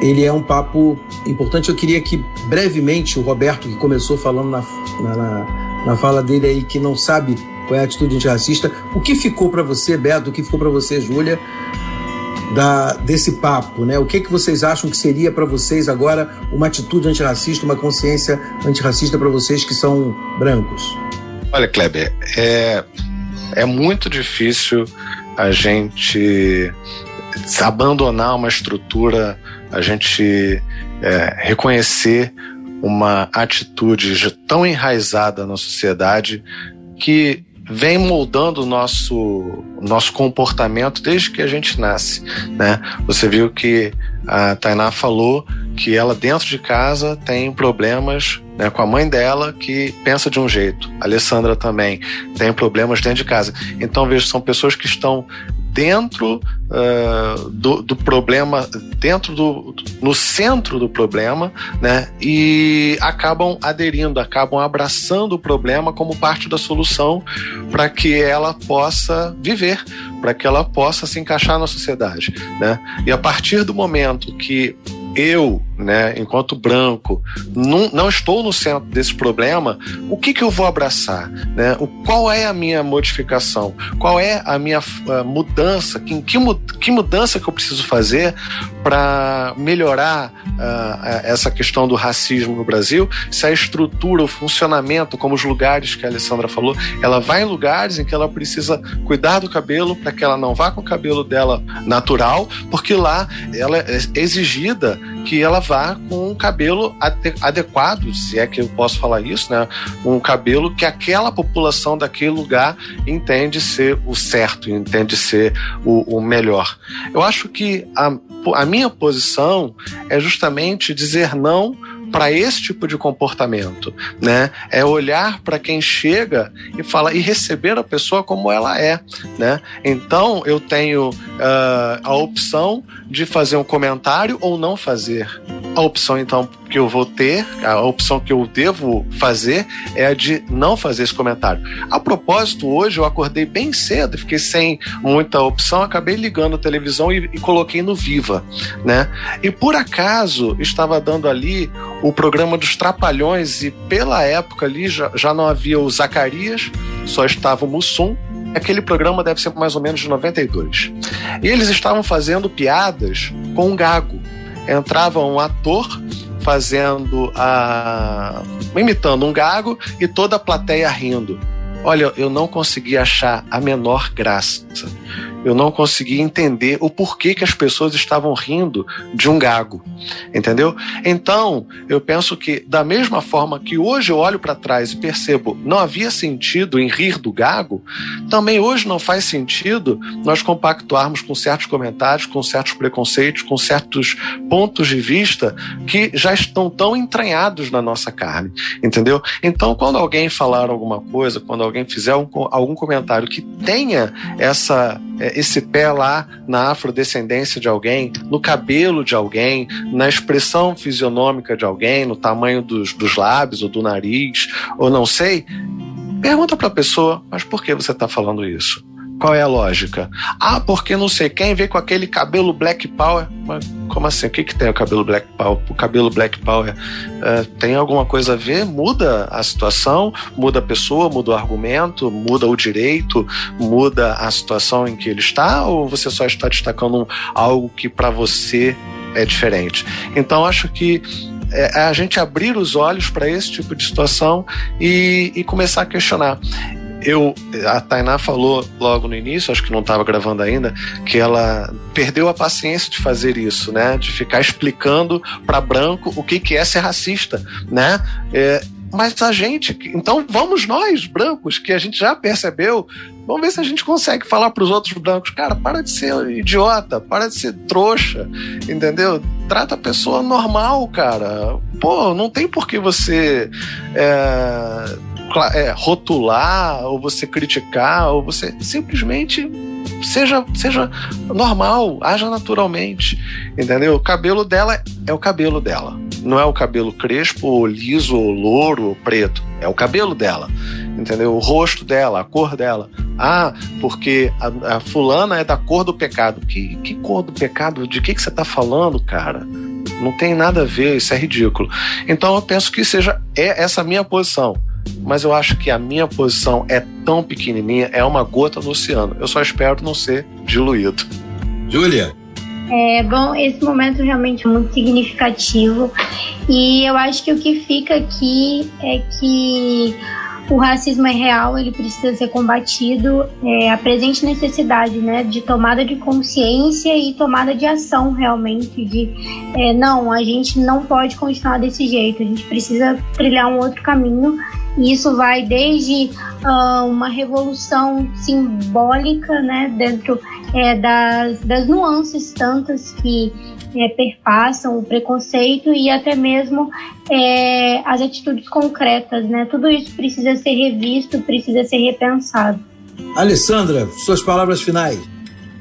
ele é um papo importante. Eu queria que brevemente o Roberto, que começou falando na, na, na fala dele aí, que não sabe qual é a atitude antirracista, o que ficou para você, Beto, o que ficou para você, Júlia, da, desse papo, né? O que, que vocês acham que seria para vocês agora uma atitude antirracista, uma consciência antirracista para vocês que são brancos? Olha, Kleber, é, é muito difícil a gente abandonar uma estrutura, a gente é, reconhecer uma atitude tão enraizada na sociedade que vem moldando o nosso, nosso comportamento desde que a gente nasce. Né? Você viu que a Tainá falou que ela dentro de casa tem problemas né, com a mãe dela que pensa de um jeito. A Alessandra também tem problemas dentro de casa. Então, veja, são pessoas que estão dentro uh, do, do, problema, dentro do, no centro do problema, né? E acabam aderindo, acabam abraçando o problema como parte da solução para que ela possa viver, para que ela possa se encaixar na sociedade, né? E a partir do momento que eu, né, enquanto branco, não, não estou no centro desse problema, o que, que eu vou abraçar? Né? O, qual é a minha modificação? Qual é a minha a mudança? Que, que, que mudança que eu preciso fazer para melhorar uh, essa questão do racismo no Brasil? Se a estrutura, o funcionamento, como os lugares que a Alessandra falou, ela vai em lugares em que ela precisa cuidar do cabelo para que ela não vá com o cabelo dela natural, porque lá ela é exigida que ela vá com um cabelo adequado, se é que eu posso falar isso, né? Um cabelo que aquela população daquele lugar entende ser o certo, entende ser o, o melhor. Eu acho que a, a minha posição é justamente dizer não para esse tipo de comportamento, né? É olhar para quem chega e fala e receber a pessoa como ela é, né? Então eu tenho uh, a opção de fazer um comentário ou não fazer. A opção então que eu vou ter, a opção que eu devo fazer é a de não fazer esse comentário. A propósito, hoje eu acordei bem cedo, fiquei sem muita opção, acabei ligando a televisão e, e coloquei no Viva, né? E por acaso estava dando ali o programa dos Trapalhões e pela época ali já, já não havia o Zacarias, só estava o Mussum. Aquele programa deve ser mais ou menos de 92. E eles estavam fazendo piadas com um gago. Entrava um ator fazendo a. imitando um gago e toda a plateia rindo. Olha, eu não consegui achar a menor graça eu não conseguia entender o porquê que as pessoas estavam rindo de um gago, entendeu? Então, eu penso que da mesma forma que hoje eu olho para trás e percebo não havia sentido em rir do gago, também hoje não faz sentido nós compactuarmos com certos comentários, com certos preconceitos, com certos pontos de vista que já estão tão entranhados na nossa carne, entendeu? Então, quando alguém falar alguma coisa, quando alguém fizer um, algum comentário que tenha essa é, esse pé lá na afrodescendência de alguém, no cabelo de alguém, na expressão fisionômica de alguém, no tamanho dos, dos lábios ou do nariz, ou não sei, pergunta para a pessoa, mas por que você está falando isso? Qual é a lógica? Ah, porque não sei quem vem com aquele cabelo Black Power. Mas como assim? O que, que tem o cabelo Black Power? O cabelo Black Power uh, tem alguma coisa a ver? Muda a situação, muda a pessoa, muda o argumento, muda o direito, muda a situação em que ele está? Ou você só está destacando algo que para você é diferente? Então acho que é a gente abrir os olhos para esse tipo de situação e, e começar a questionar eu a Tainá falou logo no início, acho que não estava gravando ainda, que ela perdeu a paciência de fazer isso, né? De ficar explicando para branco o que, que é ser racista, né? É, mas a gente, então vamos nós, brancos, que a gente já percebeu, vamos ver se a gente consegue falar para os outros brancos, cara, para de ser idiota, para de ser trouxa, entendeu? Trata a pessoa normal, cara. Pô, não tem por que você é, é, rotular, ou você criticar, ou você simplesmente seja, seja normal, haja naturalmente, entendeu? O cabelo dela é o cabelo dela, não é o cabelo crespo, ou liso, ou louro, ou preto, é o cabelo dela, entendeu? O rosto dela, a cor dela. Ah, porque a, a fulana é da cor do pecado. Que, que cor do pecado? De que, que você está falando, cara? Não tem nada a ver, isso é ridículo. Então eu penso que seja é essa minha posição mas eu acho que a minha posição é tão pequenininha, é uma gota no oceano. Eu só espero não ser diluído. Júlia? É, bom, esse momento realmente é muito significativo e eu acho que o que fica aqui é que o racismo é real, ele precisa ser combatido, é, a presente necessidade né, de tomada de consciência e tomada de ação realmente, de é, não, a gente não pode continuar desse jeito, a gente precisa trilhar um outro caminho. E isso vai desde uh, uma revolução simbólica né, dentro é, das, das nuances tantas que é, perpassam o preconceito e até mesmo é, as atitudes concretas, né? Tudo isso precisa ser revisto, precisa ser repensado. Alessandra, suas palavras finais.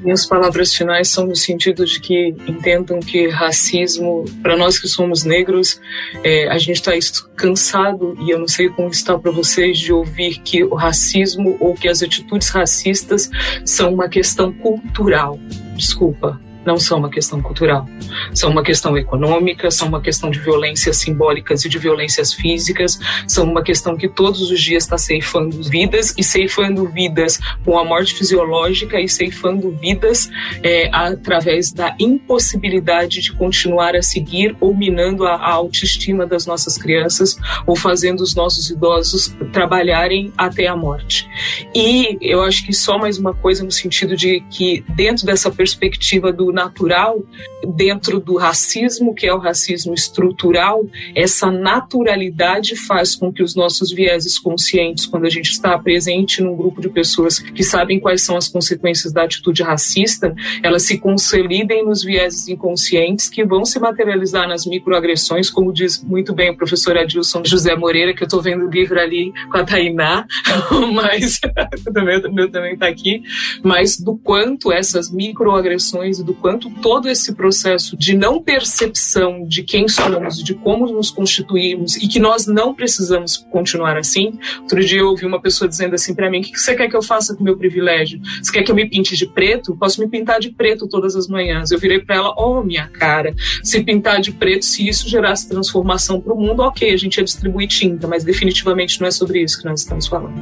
Minhas palavras finais são no sentido de que entendam que racismo, para nós que somos negros, é, a gente está cansado, e eu não sei como está para vocês, de ouvir que o racismo ou que as atitudes racistas são uma questão cultural. Desculpa, não são uma questão cultural, são uma questão econômica, são uma questão de violências simbólicas e de violências físicas, são uma questão que todos os dias está ceifando vidas e ceifando vidas com a morte fisiológica e ceifando vidas é, através da impossibilidade de continuar a seguir ou minando a, a autoestima das nossas crianças ou fazendo os nossos idosos trabalharem até a morte. E eu acho que só mais uma coisa no sentido de que dentro dessa perspectiva do natural dentro do racismo, que é o racismo estrutural, essa naturalidade faz com que os nossos vieses conscientes, quando a gente está presente num grupo de pessoas que sabem quais são as consequências da atitude racista, elas se consolidem nos vieses inconscientes que vão se materializar nas microagressões, como diz muito bem o professor Adilson José Moreira, que eu estou vendo o livro ali com a Tainá, mas o meu também está aqui, mas do quanto essas microagressões e do quanto todo esse processo de não percepção de quem somos, de como nos constituímos e que nós não precisamos continuar assim. Outro dia eu ouvi uma pessoa dizendo assim para mim: o que você quer que eu faça com o meu privilégio? Você quer que eu me pinte de preto? Posso me pintar de preto todas as manhãs. Eu virei para ela: oh, minha cara, se pintar de preto, se isso gerasse transformação para o mundo, ok, a gente ia distribuir tinta, mas definitivamente não é sobre isso que nós estamos falando.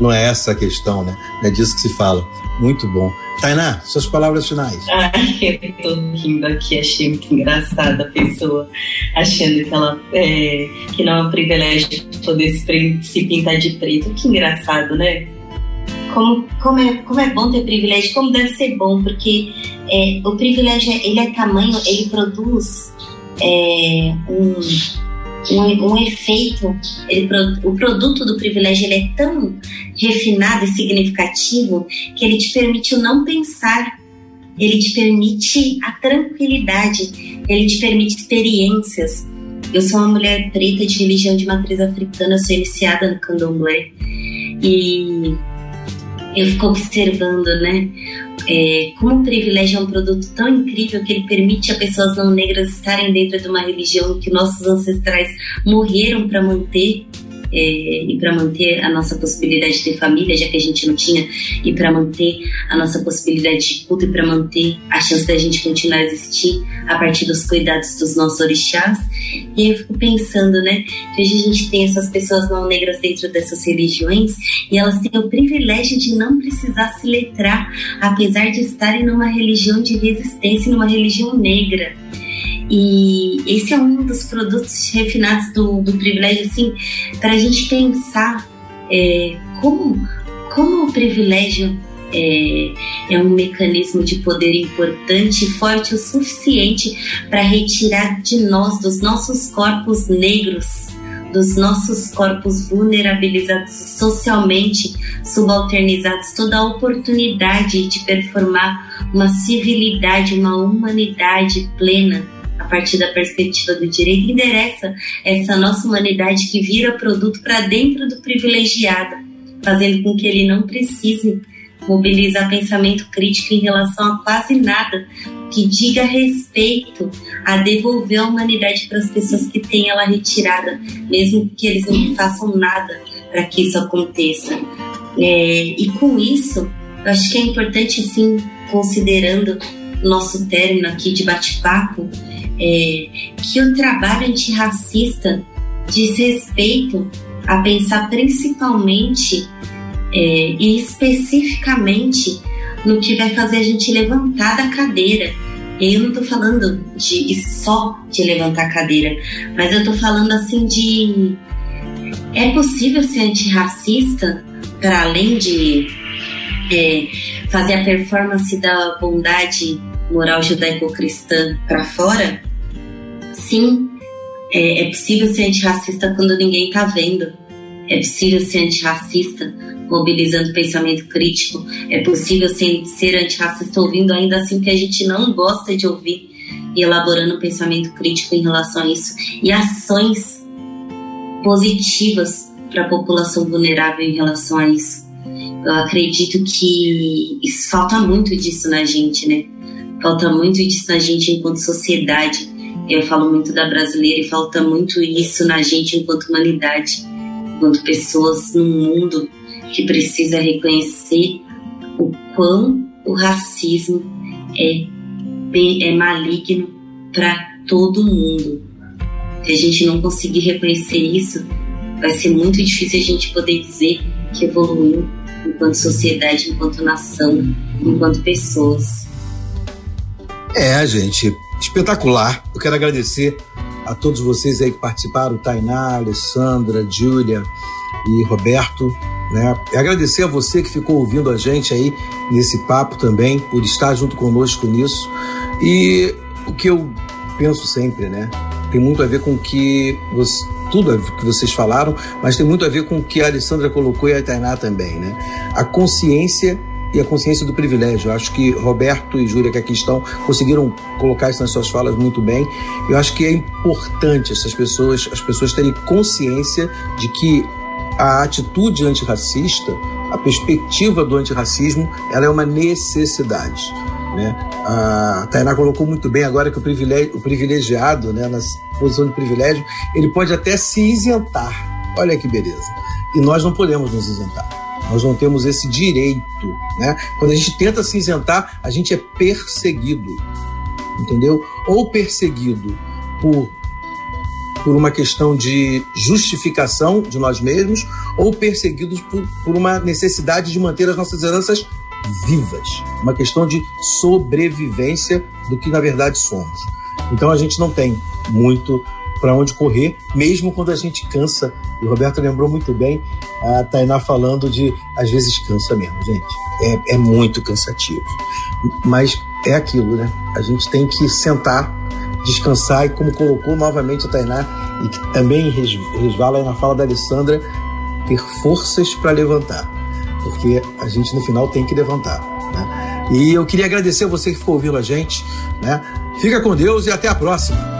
Não é essa a questão, né? É disso que se fala. Muito bom. Tainá, suas palavras finais. Ai, eu tô rindo aqui, achei muito engraçada a pessoa achando que ela é, que não é um privilégio poder se, se pintar de preto. Que engraçado, né? Como, como, é, como é bom ter privilégio, como deve ser bom, porque é, o privilégio ele é tamanho, ele produz é, um um, um efeito, ele, o produto do privilégio ele é tão refinado e significativo que ele te permite o não pensar, ele te permite a tranquilidade, ele te permite experiências. Eu sou uma mulher preta de religião de matriz africana, sou iniciada no candomblé e eu fico observando, né? É, como o privilégio é um produto tão incrível que ele permite a pessoas não negras estarem dentro de uma religião que nossos ancestrais morreram para manter é, e para manter a nossa possibilidade de ter família, já que a gente não tinha, e para manter a nossa possibilidade de culto e para manter a chance da gente continuar a existir a partir dos cuidados dos nossos orixás. E eu fico pensando, né, que hoje a gente tem essas pessoas não negras dentro dessas religiões e elas têm o privilégio de não precisar se letrar, apesar de estarem numa religião de resistência, numa religião negra. E esse é um dos produtos refinados do, do privilégio, assim, para a gente pensar é, como, como o privilégio é, é, um mecanismo de poder importante e forte o suficiente para retirar de nós, dos nossos corpos negros, dos nossos corpos vulnerabilizados socialmente, subalternizados, toda a oportunidade de performar uma civilidade, uma humanidade plena a partir da perspectiva do direito, endereça essa nossa humanidade que vira produto para dentro do privilegiado, fazendo com que ele não precise mobilizar pensamento crítico em relação a quase nada que diga respeito a devolver a humanidade para as pessoas que têm ela retirada, mesmo que eles não façam nada para que isso aconteça. É, e com isso, eu acho que é importante, assim, considerando nosso término aqui de bate-papo, é, que o trabalho antirracista diz respeito a pensar principalmente é, e especificamente no que vai fazer a gente levantar da cadeira. E eu não estou falando de só de levantar a cadeira, mas eu estou falando assim de é possível ser antirracista para além de é, fazer a performance da bondade moral judaico-cristã para fora? Sim, é, é possível ser antirracista quando ninguém está vendo. É possível ser antirracista mobilizando pensamento crítico. É possível ser, ser antirracista ouvindo ainda assim que a gente não gosta de ouvir e elaborando pensamento crítico em relação a isso. E ações positivas para a população vulnerável em relação a isso. Eu acredito que isso, falta muito disso na gente, né? Falta muito disso na gente enquanto sociedade eu falo muito da brasileira e falta muito isso na gente enquanto humanidade, enquanto pessoas num mundo que precisa reconhecer o quão o racismo é, é maligno para todo mundo. Se a gente não conseguir reconhecer isso, vai ser muito difícil a gente poder dizer que evoluiu enquanto sociedade, enquanto nação, enquanto pessoas. É, gente, espetacular. Eu quero agradecer a todos vocês aí que participaram, Tainá, Alessandra, Júlia e Roberto. Né? E agradecer a você que ficou ouvindo a gente aí nesse papo também, por estar junto conosco nisso. E o que eu penso sempre, né? Tem muito a ver com que você, tudo que vocês falaram, mas tem muito a ver com o que a Alessandra colocou e a Tainá também, né? A consciência e a consciência do privilégio. Eu acho que Roberto e Júlia que aqui estão conseguiram colocar isso nas suas falas muito bem. Eu acho que é importante essas pessoas, as pessoas terem consciência de que a atitude antirracista, a perspectiva do antirracismo, ela é uma necessidade. Né? A Tainá colocou muito bem agora que o, privilégio, o privilegiado, né, na posição de privilégio, ele pode até se isentar. Olha que beleza. E nós não podemos nos isentar. Nós não temos esse direito. Né? Quando a gente tenta se isentar, a gente é perseguido. Entendeu? Ou perseguido por por uma questão de justificação de nós mesmos ou perseguidos por, por uma necessidade de manter as nossas heranças vivas. Uma questão de sobrevivência do que na verdade somos. Então a gente não tem muito para onde correr, mesmo quando a gente cansa. E o Roberto lembrou muito bem a Tainá falando de às vezes cansa mesmo, gente. É, é muito cansativo. Mas é aquilo, né? A gente tem que sentar descansar e como colocou novamente a Tainá e que também resvala aí na fala da Alessandra, ter forças para levantar, porque a gente no final tem que levantar. Né? E eu queria agradecer você que ficou ouvindo a gente. Né? Fica com Deus e até a próxima.